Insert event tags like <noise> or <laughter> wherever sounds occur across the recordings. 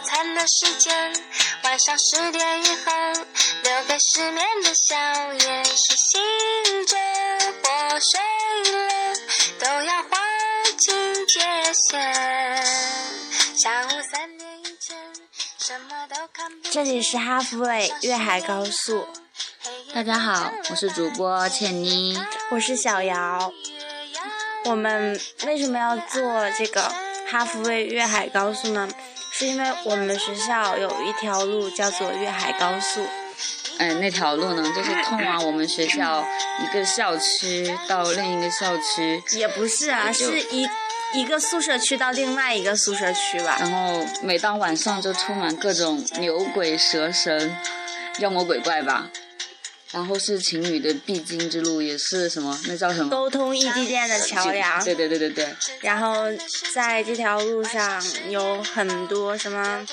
餐的时间，晚上十点以后，留给失眠的宵夜是醒着或睡了，都要划清界限。下午三点以前，什么都看不见。这里是哈弗卫粤海高速，大家好，我是主播倩妮。我是小姚。我们为什么要做这个哈弗卫粤海高速呢？是因为我们学校有一条路叫做粤海高速，嗯，那条路呢，就是通往我们学校一个校区到另一个校区，也不是啊，是一一个宿舍区到另外一个宿舍区吧。然后每当晚上就充满各种牛鬼蛇神、妖魔鬼怪吧。然后是情侣的必经之路，也是什么？那叫什么？沟通异地恋的桥梁。对对对对对。然后在这条路上有很多什么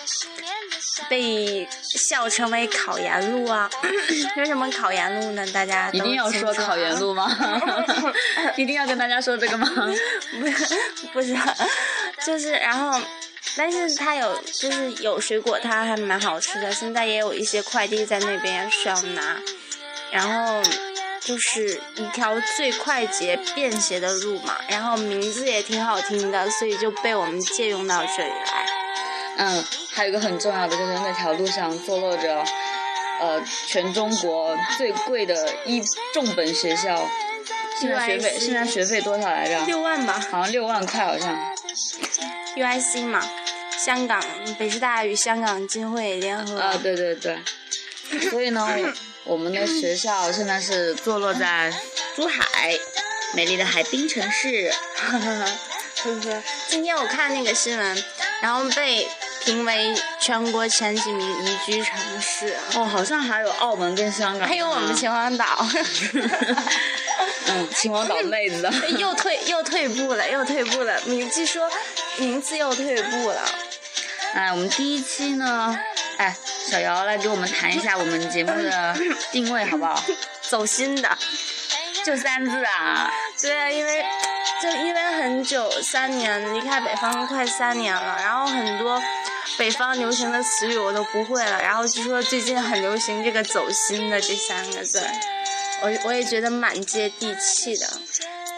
被笑称为考研路啊？<laughs> 为什么考研路呢？大家一定要说考研路吗？<laughs> 一定要跟大家说这个吗？<laughs> 不是，不是，就是然后，但是它有就是有水果摊还蛮好吃的。现在也有一些快递在那边需要拿。然后就是一条最快捷便携的路嘛，然后名字也挺好听的，所以就被我们借用到这里来。嗯，还有一个很重要的就是那条路上坐落着，呃，全中国最贵的一重本学校。现在学费现在学费多少来着？六万吧。好像六万块，好像。UIC 嘛，香港北师大与香港浸会联合。啊，对对对。所以呢。<laughs> 我们的学校现在是坐落在珠海，美丽的海滨城市。呵呵呵，今天我看那个新闻，然后被评为全国前几名宜居城市。哦，好像还有澳门跟香港。还有我们秦皇岛。<laughs> 嗯，秦皇岛妹子。<laughs> 又退又退步了，又退步了。名据说名次又退步了。哎，我们第一期呢？哎，小姚来给我们谈一下我们节目的定位好不好？<laughs> 走心的，就三字啊。<laughs> 对啊，因为就因为很久三年离开北方快三年了，然后很多北方流行的词语我都不会了，然后据说最近很流行这个“走心”的这三个字，我我也觉得蛮接地气的。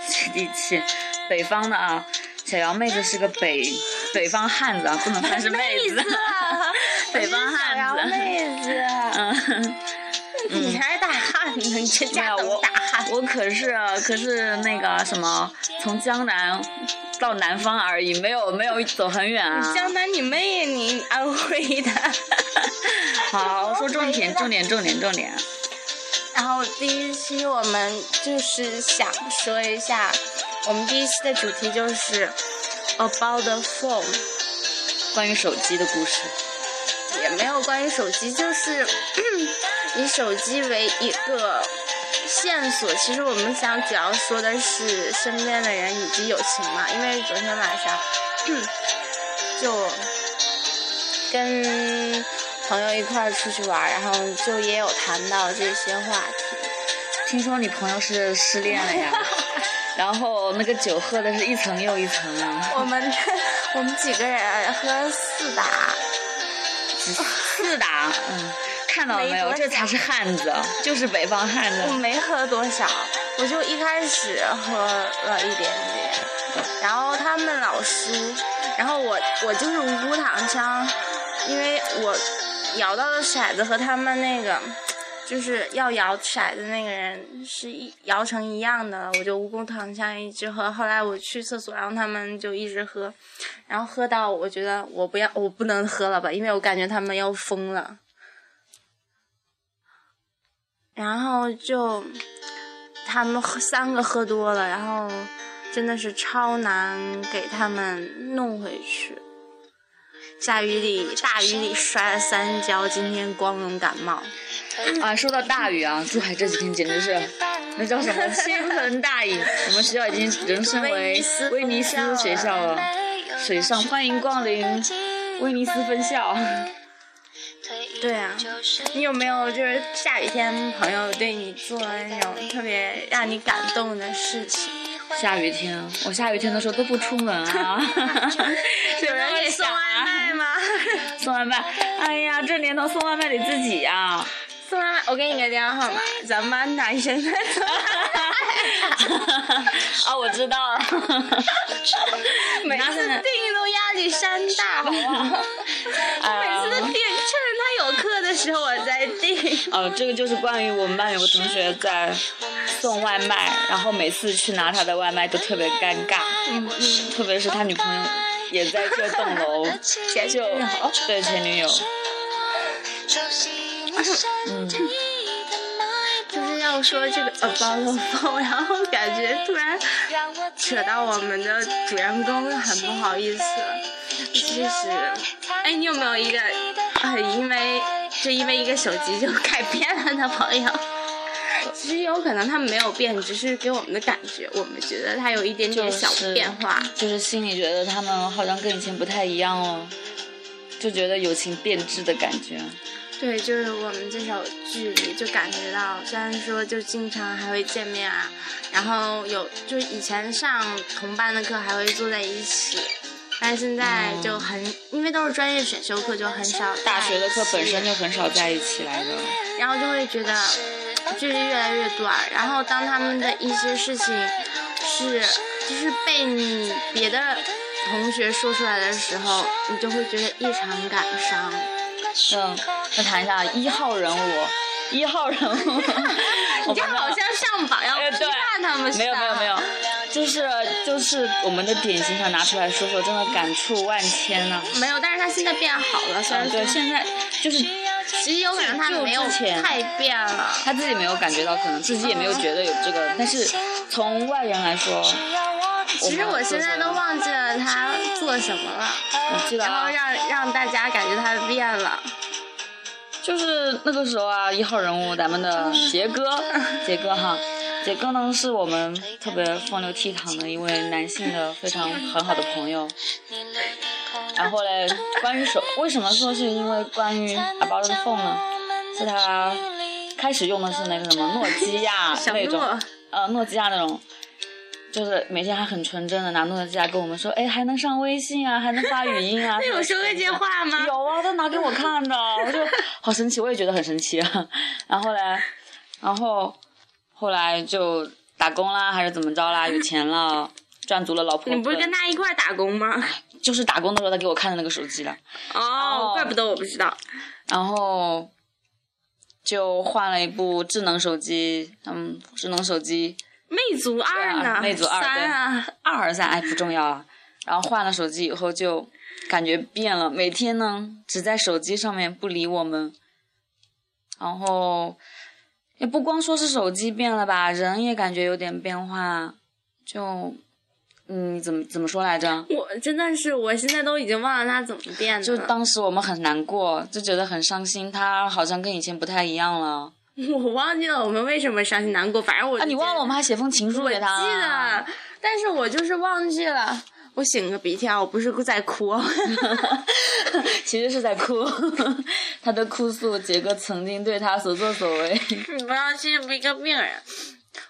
接地气，北方的啊，小姚妹子是个北北方汉子啊，不能算是妹子。<laughs> 北方 <laughs> <laughs> 汉子，妹子，嗯，你才是大汉呢，你这家都大汉。我可是可是那个什么，从江南到南方而已，没有没有走很远啊。江南你妹呀你，安徽的。<laughs> 好，说重点，重点，重点，重点。然后第一期我们就是想说一下，我们第一期的主题就是 about the phone，关于手机的故事。也没有关于手机，就是以手机为一个线索。其实我们想主要说的是身边的人以及友情嘛。因为昨天晚上就跟朋友一块儿出去玩，然后就也有谈到这些话题。听说你朋友是失恋了呀？<laughs> 然后那个酒喝的是一层又一层啊。我们 <laughs> 我们几个人喝四打。四打，嗯，看到了没有？这才是汉子，就是北方汉子。我没喝多少，我就一开始喝了一点点，然后他们老输，然后我我就是无辜躺枪，因为我摇到的骰子和他们那个。就是要摇骰子那个人是一摇成一样的，我就无功躺下一直喝。后来我去厕所，然后他们就一直喝，然后喝到我觉得我不要，我不能喝了吧，因为我感觉他们要疯了。然后就他们三个喝多了，然后真的是超难给他们弄回去。下雨里，大雨里摔了三跤，今天光荣感冒。啊，说到大雨啊，珠海这几天简直是，那叫什么倾盆大雨。<laughs> 我们学校已经人升为威尼斯学校了，水上欢迎光临威尼斯分校。对啊，你有没有就是下雨天朋友对你做那种特别让你感动的事情？下雨天，我下雨天的时候都不出门啊。<laughs> 有人给送外卖吗？<laughs> 送外卖，哎呀，这年头送外卖得自己呀。送外卖，我给你个电话号码，咱们班男生在送外卖。啊，<laughs> 我知道了。每次订都压力山大，好不好？每次都订，趁着他有课的时候我再订。哦，这个就是关于我们班有个同学在送外卖，然后每次去拿他的外卖都特别尴尬。嗯嗯。特别是他女朋友也在这栋楼，<laughs> 就对前女友。嗯。<laughs> 就是要说这个 about phone，然后感觉突然扯到我们的主人公，很不好意思。其实，哎，你有没有一个呃因为就因为一个手机就改变了的朋友？其实有可能他们没有变，只是给我们的感觉，我们觉得他有一点点小变化，就是心里觉得他们好像跟以前不太一样哦，就觉得友情变质的感觉。对，就是我们这首距离就感觉到，虽然说就经常还会见面啊，然后有就以前上同班的课还会坐在一起，但是现在就很，因为都是专业选修课，就很少。大学的课本身就很少在一起来的。然后就会觉得距离越来越短，然后当他们的一些事情是就是被你别的同学说出来的时候，你就会觉得异常感伤。嗯，再谈一下一号人物，一号人物，<laughs> 你就好像上榜要批判他们似的。没有没有没有，就是就是我们的典型想拿出来说说，真的感触万千呢。没有，但是他现在变好了，虽然对，现在就是其实有可能他没有太变了，他自己没有感觉到，可能自己也没有觉得有这个，但是从外人来说。其实我现在都忘记了他做什么了，然后让让大家感觉他变了。就是那个时候啊，一号人物咱们的杰哥，杰哥哈，杰哥呢是我们特别风流倜傥的一位男性的非常很好的朋友。然后嘞，关于手，为什么说是因为关于 About the phone 呢？是他开始用的是那个什么诺基亚 <laughs> 那种，呃，诺基亚那种。就是每天还很纯真的拿诺基亚跟我们说，哎，还能上微信啊，还能发语音啊。<laughs> 他有说过这话吗？有啊，他拿给我看的，我就 <laughs> 好神奇，我也觉得很神奇啊。然后嘞，然后后来就打工啦，还是怎么着啦？有钱了，赚足了老婆。你不是跟他一块打工吗？就是打工的时候他给我看的那个手机了。哦，怪不得我不知道。然后就换了一部智能手机，嗯，智能手机。魅族二呢？魅族二三啊，二还是三？哎，不重要啊。然后换了手机以后，就感觉变了。每天呢，只在手机上面不理我们。然后也不光说是手机变了吧，人也感觉有点变化。就嗯，怎么怎么说来着？我真的是，我现在都已经忘了他怎么变的。就当时我们很难过，就觉得很伤心。他好像跟以前不太一样了。<laughs> 我忘记了我们为什么伤心难过，反正我啊，你忘了我们还写封情书给他。记得，但是我就是忘记了。我擤个鼻涕啊，我不是在哭，<laughs> 其实是在哭。<laughs> 他的哭诉，杰哥曾经对他所作所为。你不要欺负一个病人。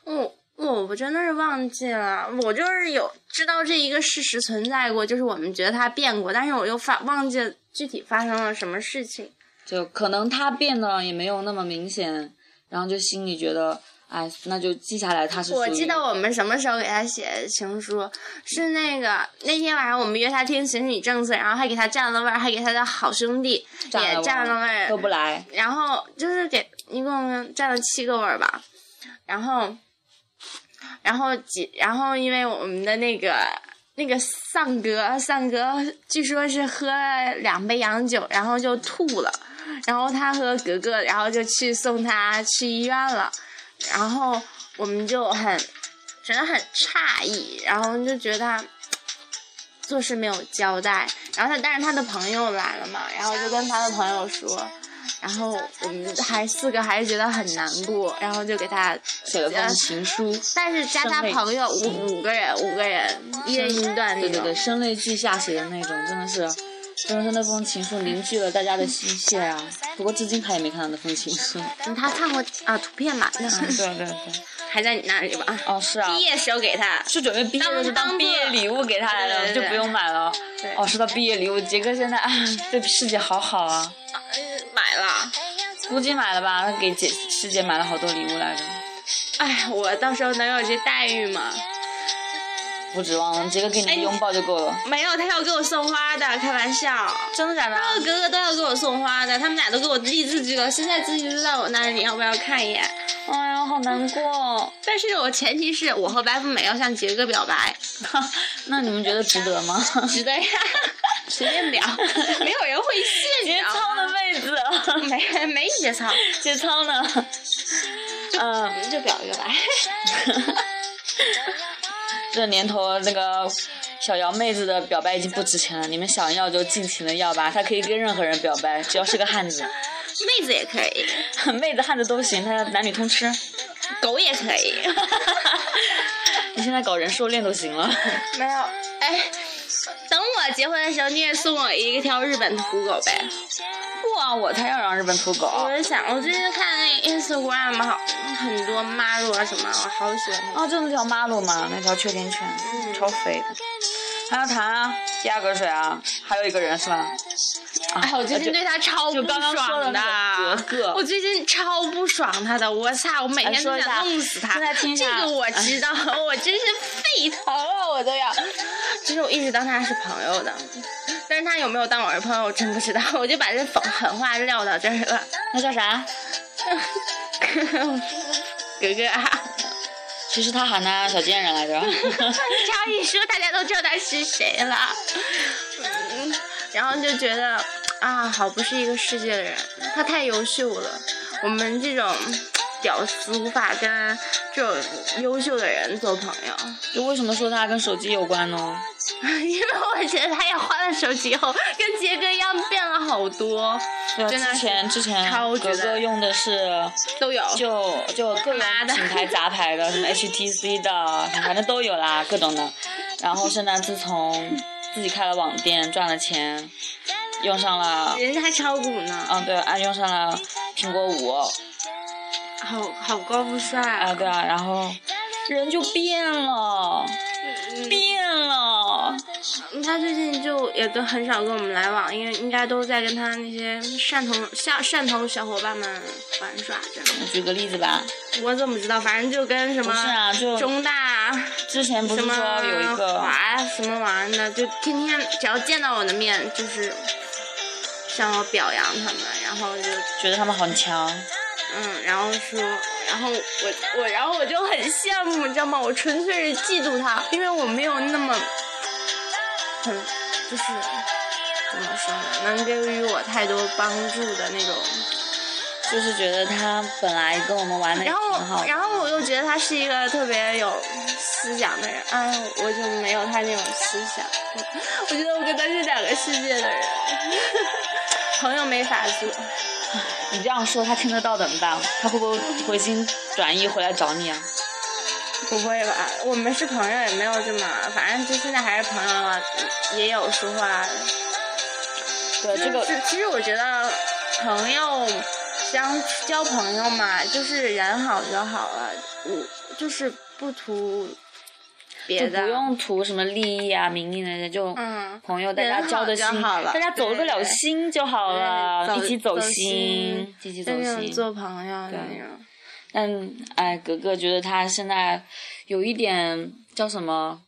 我我我真的是忘记了，我就是有知道这一个事实存在过，就是我们觉得他变过，但是我又发忘记具体发生了什么事情。就可能他变得也没有那么明显，然后就心里觉得，哎，那就记下来他是。我记得我们什么时候给他写情书，是那个那天晚上我们约他听情侣政策，然后还给他占了位儿，还给他的好兄弟也占了位儿，都不来。然后就是给一共占了七个位儿吧，然后，然后几，然后因为我们的那个那个丧哥，丧哥据说是喝了两杯洋酒，然后就吐了。然后他和格格，然后就去送他去医院了，然后我们就很觉得很诧异，然后就觉得他做事没有交代，然后他但是他的朋友来了嘛，然后就跟他的朋友说，然后我们还四个还是觉得很难过，然后就给他写了封情书，但是加他朋友五五个人五个人一人一段，对对对，声泪俱下写的那种，真的是。真的是那封情书凝聚了大家的心血啊！不过至今他也没看到那封情书。他看过啊图片嘛？对对对。还在你那里吧？哦，是啊毕，业时候给他。是准备毕业当毕业礼物给他来的，对对对就不用买了。对哦，说到毕业礼物，杰哥现在啊，<laughs> 对师姐好好啊，买了。估计买了吧，他给姐师姐买了好多礼物来着。哎，我到时候能有这待遇吗？不指望了，杰哥给你哎个拥抱就够了。没有，他要给我送花的，开玩笑。真的假的？他和格格都要给我送花的，他们俩都给我立字据了，现在字据就在我那里，你要不要看一眼？好难过。但是我前提是我和白富美要向杰哥表白，<laughs> 那你们觉得值得吗？值得呀，随便表，没有人会信，节操的妹子，没没节操，节操呢？<laughs> 嗯，就表一个白。<laughs> 这年头那个小姚妹子的表白已经不值钱了，你们想要就尽情的要吧，她可以跟任何人表白，只要是个汉子，妹子也可以，<laughs> 妹子汉子都行，她男女通吃。狗也可以。<laughs> 你现在搞人兽恋都行了。没有，哎，等我结婚的时候，你也送我一条日本土狗呗。不啊，我才要让日本土狗。我也想，我最近看那 Instagram 好很多马路啊什么，我好喜欢那个。啊，就那条马路嘛，那条秋田犬，超肥的。还有他啊，第二个是谁啊？还有一个人是吧？我最近对他超不爽的我最近超不爽他的，我操！我每天都想弄死他。这个我知道，我真是沸腾了，我都要。其实我一直当他是朋友的，但是他有没有当我是朋友，我真不知道。我就把这狠狠话撂到这儿了。那叫啥？<laughs> 格格啊，其实他喊他小贱人来着。这样一说，大家都知道他是谁了。嗯，然后就觉得啊，好不是一个世界的人，他太优秀了。我们这种屌丝无法跟这种优秀的人做朋友，就为什么说他跟手机有关呢？<laughs> 因为我觉得他也换了手机以后，跟杰哥一样变了好多，真的之前之前格格用的是都有。就就各种品牌杂牌的，什么 HTC 的，反正都有啦，各种的。然后圣诞自从自己开了网店赚了钱，用上了，人家还炒股呢，嗯对，啊用上了苹果五，好好高富帅啊对啊，然后人就变了，嗯变了。他最近就也跟很少跟我们来往，因为应该都在跟他那些汕头下汕头小伙伴们玩耍着。我举个例子吧，我怎么知道？反正就跟什么不是啊，就中大之前不是说有一个华什么玩意儿的，就天天只要见到我的面，就是向我表扬他们，然后就觉得他们很强，嗯，然后说，然后我我然后我就很羡慕，你知道吗？我纯粹是嫉妒他，因为我没有那么很就是怎么说呢，能给予我太多帮助的那种。就是觉得他本来跟我们玩的也然后挺好的。然后我又觉得他是一个特别有思想的人，哎，我就没有他那种思想。<laughs> 我觉得我跟他是两个世界的人，朋友没法做。你这样说，他听得到怎么办？他会不会回心转意回来找你啊？不会吧？我们是朋友，也没有这么，反正就现在还是朋友了，也有说话的。对，这个就是其实我觉得朋友相交朋友嘛，就是人好就好了，我就是不图别的，不用图什么利益啊、名利那些，就嗯朋友大家交的心，就好了大家走得了心就好了，对一起走走心，一起走心。做朋友那种。但哎，格格觉得他现在有一点叫什么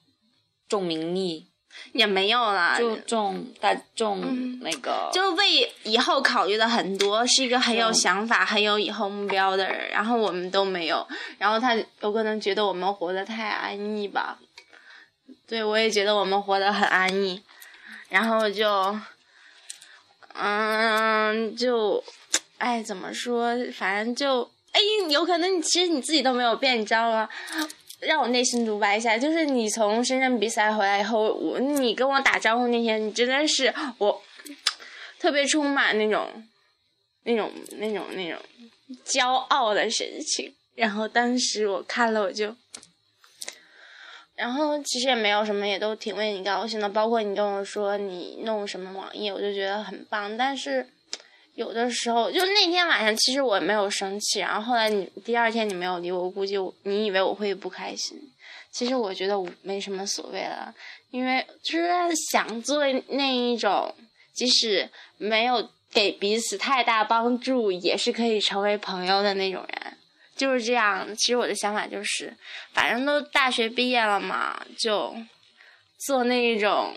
重名利，也没有啦，就重大重嗯那个，就为以后考虑的很多，是一个很有想法、很有以后目标的人。然后我们都没有，然后他有可能觉得我们活得太安逸吧。对，我也觉得我们活得很安逸，然后就，嗯，就，哎，怎么说？反正就，哎，有可能你其实你自己都没有变，你知道吗？让我内心独白一下，就是你从深圳比赛回来以后，我你跟我打招呼那天，你真的是我特别充满那种、那种、那种、那种骄傲的神情。然后当时我看了，我就，然后其实也没有什么，也都挺为你高兴的。包括你跟我说你弄什么网页，我就觉得很棒。但是有的时候就那天晚上，其实我没有生气，然后后来你第二天你没有理我，估计你以为我会不开心。其实我觉得我没什么所谓了，因为就是想做那一种，即使没有给彼此太大帮助，也是可以成为朋友的那种人，就是这样。其实我的想法就是，反正都大学毕业了嘛，就做那一种，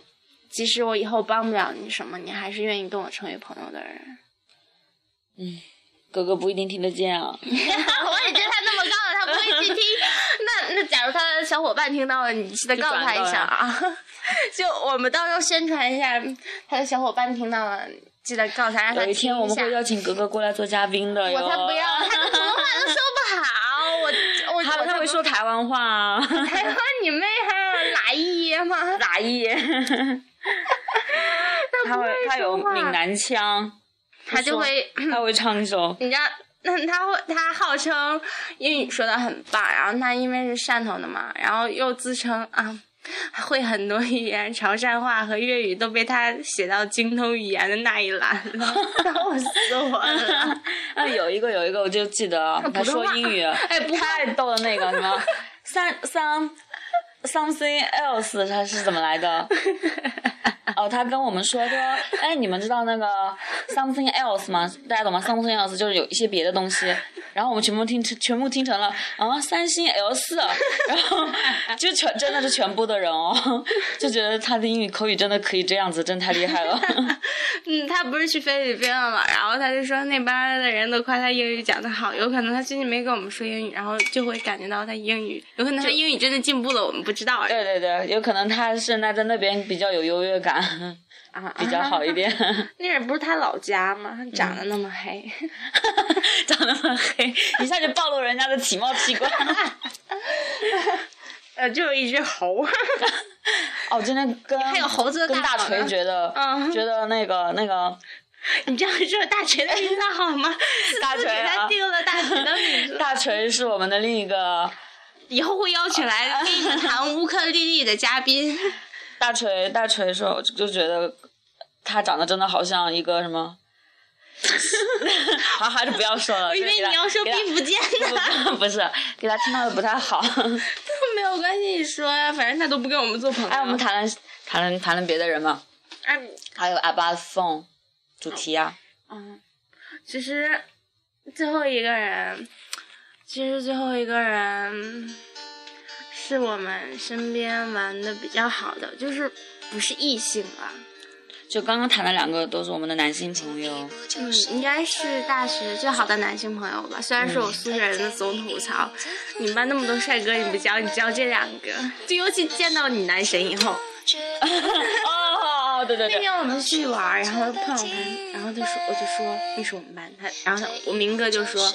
即使我以后帮不了你什么，你还是愿意跟我成为朋友的人。嗯，哥哥不一定听得见啊。<laughs> 我也觉得他那么高了，他不会去听。那 <laughs> 那假如他的小伙伴听到了，你记得告诉他一下啊。<laughs> 就我们到时候宣传一下，他的小伙伴听到了，记得告诉他，让他有一天我们会邀请哥哥过来做嘉宾的我才不要，他的普通话都说不好。我我他他会说台湾话啊。台湾你妹哈，哪一吗？哪一？他会他有闽南腔。他就会，<clears throat> 他会唱一首。你知道，那他会，他号称英语说的很棒，然后他因为是汕头的嘛，然后又自称啊会很多语言，潮汕话和粤语都被他写到精通语言的那一栏了，<laughs> 笑死我了。<laughs> 啊，有一个有一个，我就记得他说英语，哎，太逗了，那个什么 <laughs> 三三 something else，他是怎么来的？哦，他跟我们说说，哎，你们知道那个 something else 吗？大家懂吗？something else 就是有一些别的东西。然后我们全部听成，全部听成了啊，三星 L 四。然后就全真的是全部的人哦，就觉得他的英语口语真的可以这样子，真太厉害了。<laughs> 嗯，他不是去菲律宾了嘛？然后他就说那边的人都夸他英语讲的好，有可能他最近没跟我们说英语，然后就会感觉到他英语，有可能他英语真的进步了，我们不知道。对对对，有可能他是那在那边比较有优越感。<laughs> 啊，比较好一点。<laughs> 那人不是他老家吗？长得那么黑，<laughs> 长那么黑，一下就暴露人家的体貌器官。呃，就是一只猴。哦，今天跟还有猴子跟大锤觉得，觉得那个那个，你这样说大锤的名字好吗？大锤给他定了大锤的名字。大锤是我们的另一个，以后会邀请来跟你们弹乌克丽丽的嘉宾。大锤，大锤说，就觉得他长得真的好像一个什么，<laughs> 好，还是不要说了。我以为你要说毕福剑呢。<laughs> 不是，给他听到的不太好。<laughs> 没有关系，你说呀，反正他都不跟我们做朋友。哎，我们谈论谈论谈论别的人嘛。哎，还有阿巴颂主题啊。嗯，其实最后一个人，其实最后一个人。是我们身边玩的比较好的，就是不是异性吧。就刚刚谈的两个都是我们的男性朋友，嗯，应该是大学最好的男性朋友吧。虽然是我宿舍人的总吐槽，你们班那么多帅哥，你不交，你交这两个，就尤其见到你男神以后。<laughs> 哦，对对对。那天我们去玩，然后碰友他，然后他说，我就说那是我们班他，然后他我明哥就说。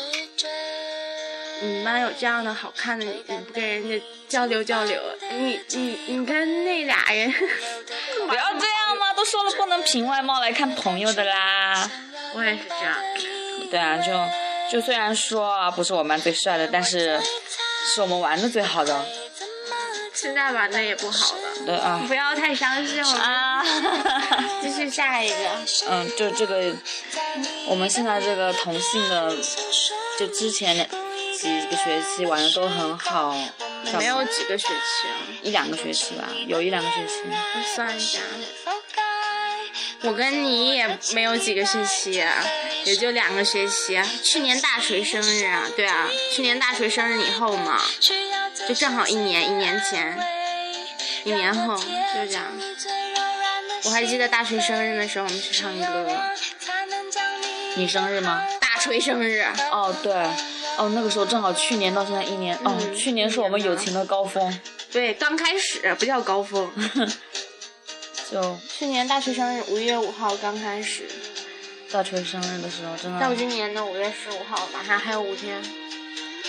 你们班有这样的好看的，你不跟人家交流交流？你你你跟那俩人，<laughs> 不要这样嘛！都说了不能凭外貌来看朋友的啦。<laughs> 我也是这样。对啊，就就虽然说不是我们班最帅的，但是是我们玩的最好的。现在玩的也不好了。对啊。不要太相信了啊！继续下一个。嗯，就这个，我们现在这个同性的，就之前。几个学期玩的都很好，没有几个学期，一两个学期吧，有一两个学期。我算一下，我跟你也没有几个学期，也就两个学期。去年大锤生日啊，对啊，去年大锤生日以后嘛，就正好一年，一年前，一年后就这样。我还记得大锤生日的时候，我们去唱歌。你生日吗？大锤生日。哦，对。哦，那个时候正好去年到现在一年，哦，去年是我们友情的高峰。对，刚开始不叫高峰。<laughs> 就去年大锤生日五月五号刚开始。大锤生日的时候真的。到今年的五月十五号，马上还有五天，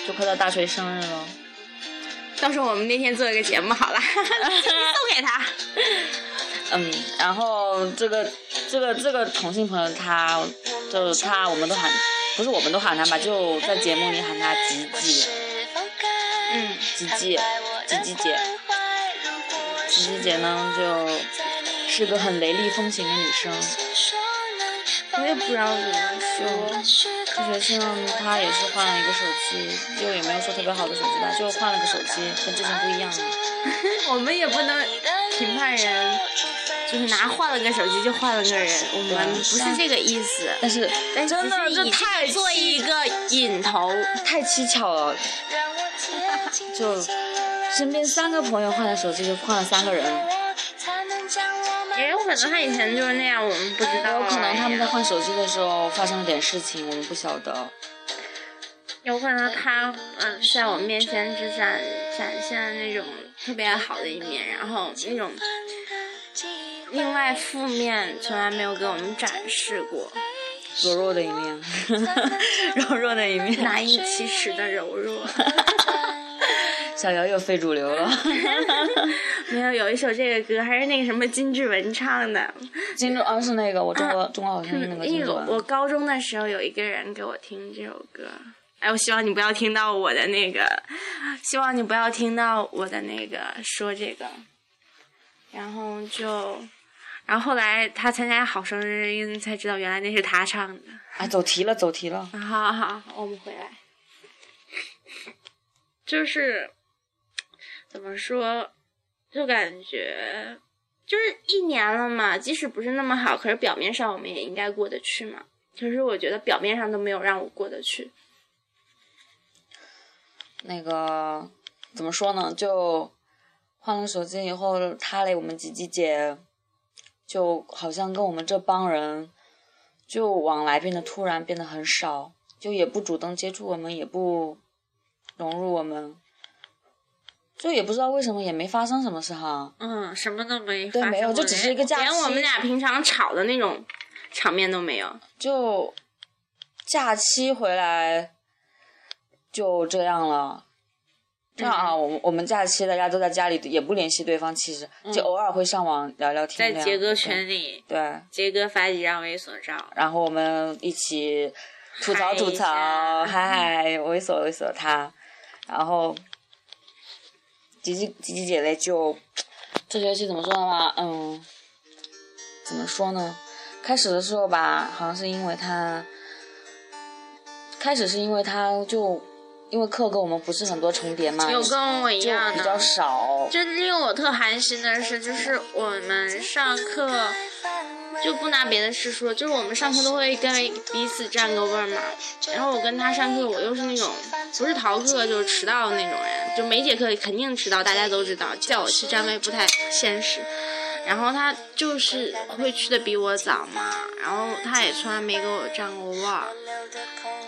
就快到大锤生日了。到时候我们那天做一个节目好了，<laughs> 送给他。<laughs> 嗯，然后这个这个这个同性朋友，他就是他，我们都喊。不是我们都喊他吧，就在节目里喊他吉吉，嗯，吉吉，吉吉姐，吉吉姐呢，就是个很雷厉风行的女生。我也不知道怎么说。这学期呢，他也是换了一个手机，就也没有说特别好的手机吧，就换了个手机，跟之前不一样了。我们也不能评判人，就是拿换了个手机就换了个人，我们不是这个意思。但是但真的这太做一个引头，太蹊跷了，<laughs> 就身边三个朋友换了手机，就换了三个人。也有可能他以前就是那样，我们不知道。有可能他们在换手机的时候发生了点事情，我们不晓得。有可能他嗯，在我面前只展展现了那种特别好的一面，然后那种另外负面从来没有给我们展示过，<laughs> <laughs> 柔弱的一面，柔弱的一面。难以启齿的柔弱。<laughs> 小姚又非主流了。没有，有一首这个歌还是那个什么金志文唱的。金志啊，是那个我中国中国好声音那个金志文。我高中的时候有一个人给我听这首歌，哎，我希望你不要听到我的那个，希望你不要听到我的那个说这个。然后就，然后后来他参加好声音才知道原来那是他唱的。哎，走题了，走题了。<laughs> 好好，我们回来。就是怎么说，就感觉就是一年了嘛，即使不是那么好，可是表面上我们也应该过得去嘛。可是我觉得表面上都没有让我过得去。那个怎么说呢？就换了手机以后，他来，我们吉吉姐就好像跟我们这帮人就往来变得突然变得很少，就也不主动接触我们，也不。融入我们，就也不知道为什么，也没发生什么事哈。嗯，什么都没。对，没有，就只是一个假期。连我们俩平常吵的那种场面都没有。就假期回来就这样了。这样啊，我们我们假期大家都在家里，也不联系对方，其实就偶尔会上网聊聊天。在杰哥群里。对。杰哥发几张猥琐照。然后我们一起吐槽吐槽，嗨嗨，猥琐猥琐他。然后，吉吉吉吉姐嘞，就这学期怎么说呢嘛？嗯，怎么说呢？开始的时候吧，好像是因为他，开始是因为他就因为课跟我们不是很多重叠嘛，有跟我一样的，比较少。就令我特寒心的是，就是我们上课。就不拿别的事说，就是我们上课都会跟彼此占个位儿嘛。然后我跟他上课，我又是那种不是逃课就是迟到的那种人，就每节课肯定迟到，大家都知道，叫我去占位不太现实。然后他就是会去的比我早嘛，然后他也从来没给我占过位儿。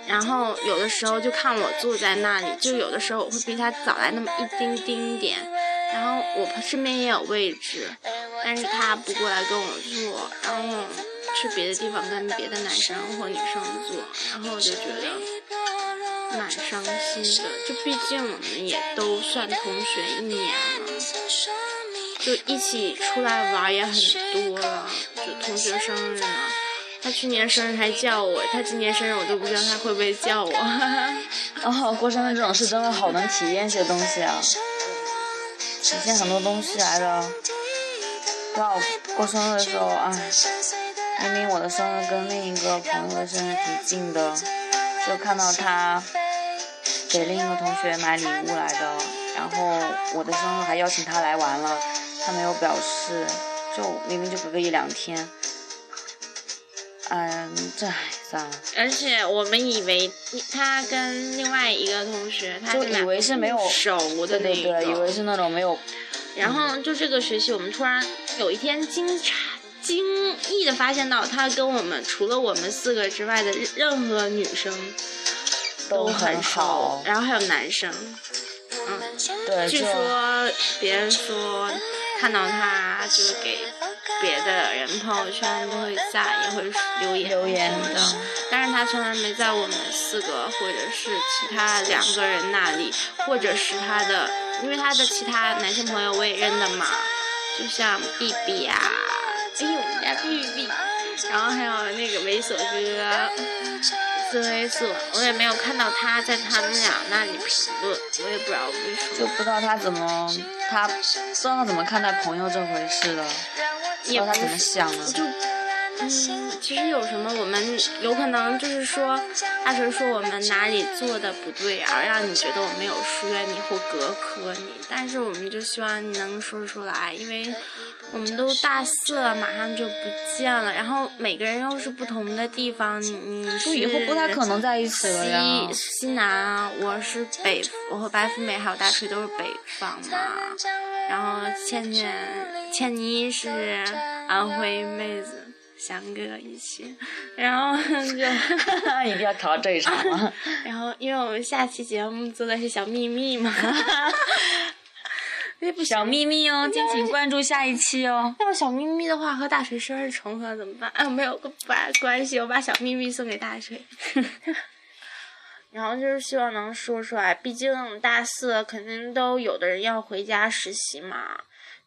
然后有的时候就看我坐在那里，就有的时候我会比他早来那么一丁丁点。然后我身边也有位置。但是他不过来跟我坐，然后去别的地方跟别的男生或女生坐，然后我就觉得蛮伤心的。就毕竟我们也都算同学一年了，就一起出来玩也很多了。就同学生日呢，他去年生日还叫我，他今年生日我都不知道他会不会叫我。<laughs> 哦，过生日这种事真的好能体验一些东西啊，体现很多东西来的。到过生日的时候，哎，明明我的生日跟另一个朋友的生日挺近的，就看到他给另一个同学买礼物来的，然后我的生日还邀请他来玩了，他没有表示，就明明就隔个一两天，嗯，这算了。而且我们以为他跟另外一个同学，他就以为是没有熟的那个，以为是那种没有。然后就这个学期，我们突然有一天惊诧、惊异的发现到，他跟我们除了我们四个之外的任何女生都很好，然后还有男生，嗯，对，据说别人说看到他就是给别的人朋友圈都会赞，也会留言留言的，但是他从来没在我们四个或者是其他两个人那里，或者是他的。因为他的其他男性朋友我也认得嘛，就像 B B 啊，哎呦，我们家 B B，然后还有那个猥琐哥，是猥琐，我也没有看到他在他们俩那里评论，我也不知道为什么，就不知道他怎么，他不知道他怎么看待朋友这回事了，不知道他怎么想的，就嗯，其实有什么我们有可能就是说，大锤说我们哪里做的不对啊，让你觉得我们有疏远你或隔阂你，但是我们就希望你能说出来，因为我们都大四了，马上就不见了，然后每个人又是不同的地方，你你是以后不太可能在一起了呀。西西南啊，我是北，我和白富美还有大锤都是北方嘛，然后倩倩倩妮是安徽妹子。翔哥一起，然后就 <laughs> 一定要考到这一场吗？<laughs> 然后，因为我们下期节目做的是小秘密嘛，<laughs> 小秘密哦，敬请关注下一期哦。要小秘密的话和大锤生日重合怎么办？啊，没有个关关系，我把小秘密送给大锤。然后就是希望能说出来，毕竟大四肯定都有的人要回家实习嘛，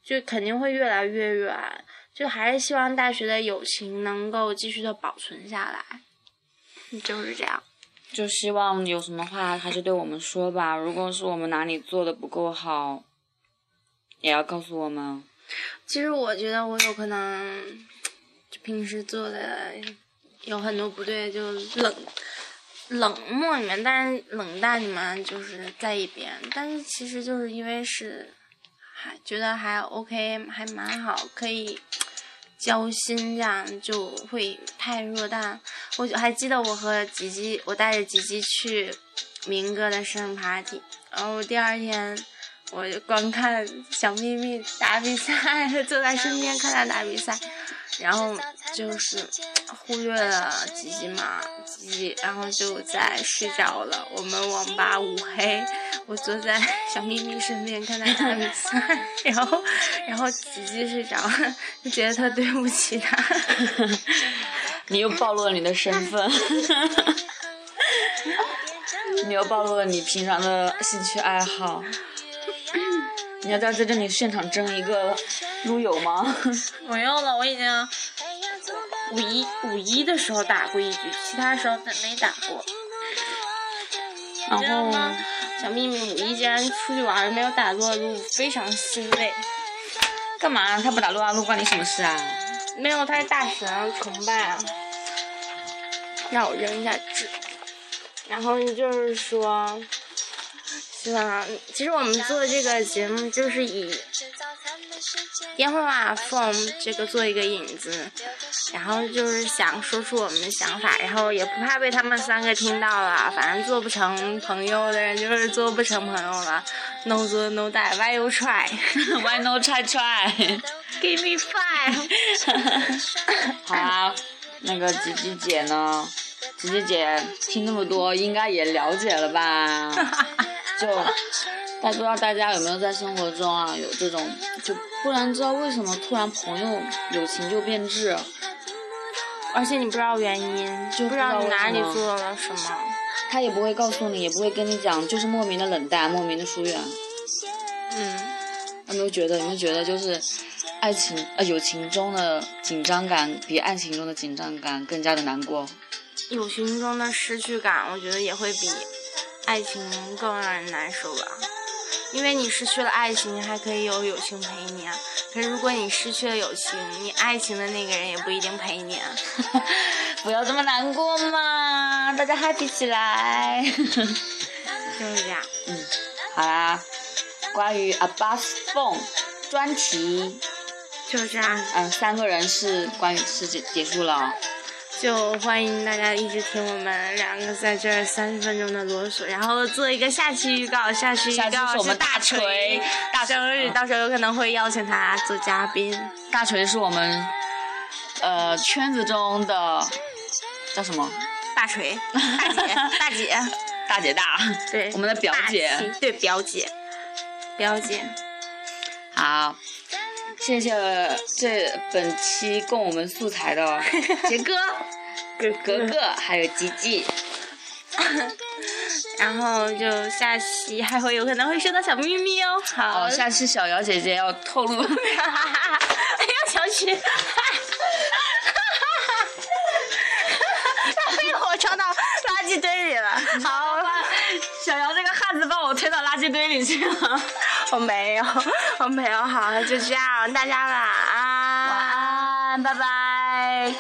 就肯定会越来越远。就还是希望大学的友情能够继续的保存下来，就是这样。就希望有什么话还是对我们说吧。如果是我们哪里做的不够好，也要告诉我们。其实我觉得我有可能，就平时做的有很多不对，就冷冷漠你们，但是冷淡你们就是在一边。但是其实就是因为是。还觉得还 OK，还蛮好，可以交心，这样就会太弱淡。我还记得我和吉吉，我带着吉吉去明哥的生日 party，然后第二天我就观看小秘密打比赛，<laughs> 坐在身边看他打比赛。然后就是忽略了吉吉嘛，吉吉，然后就在睡着了。我们网吧五黑，我坐在小咪咪身边看他打比赛，然后，然后吉吉睡着了，就觉得他对不起他。<laughs> 你又暴露了你的身份，<laughs> 你又暴露了你平常的兴趣爱好。你要在这里现场争一个撸友吗？<laughs> 不用了，我已经五一五一的时候打过一局，其他时候没打过。然后小秘密五一竟然出去玩没有打撸啊撸，非常欣慰。干嘛？他不打撸啊撸关你什么事啊？没有，他是大神崇拜啊。让我扔一下纸。然后就是说。希望？其实我们做这个节目就是以电话缝这个做一个引子，然后就是想说出我们的想法，然后也不怕被他们三个听到了。反正做不成朋友的人就是做不成朋友了。No 做 No die，Why you try？Why no try try？Give me five。好啊，那个吉吉姐呢？吉吉姐听那么多，应该也了解了吧？就，不知道大家有没有在生活中啊有这种，就不然知道为什么突然朋友友情就变质，而且你不知道原因，就不知道你哪里做了什么，他也不会告诉你，也不会跟你讲，就是莫名的冷淡，莫名的疏远。嗯，有没有觉得？有没有觉得就是爱情呃友情中的紧张感比爱情中的紧张感更加的难过？友情中的失去感，我觉得也会比。爱情更让人难受吧，因为你失去了爱情，还可以有友情陪你啊。可是如果你失去了友情，你爱情的那个人也不一定陪你啊。<laughs> 不要这么难过嘛，大家 happy 起来。<laughs> 就是这样。嗯，好啦，关于 A b u s Phone 专题就是这样。嗯，三个人是关于是结结束了。就欢迎大家一直听我们两个在这三十分钟的啰嗦，然后做一个下期预告。下期预告是我们大锤大生日，到时候有可能会邀请他做嘉宾。大锤是我们呃圈子中的叫什么？大锤，大姐，大姐，大姐大。对，我们的表姐，对表姐，表姐。好，谢谢这本期供我们素材的杰哥。格格还有吉吉，<laughs> 然后就下期还会有可能会收到小秘密哦。好，下期小姚姐姐要透露。<laughs> 哎呀，小雪，哈 <laughs> 被我装到垃圾堆里了。好，小姚这个汉子把我推到垃圾堆里去了。我没有，我没有。好，就这样，大家晚安。晚安，拜拜。拜。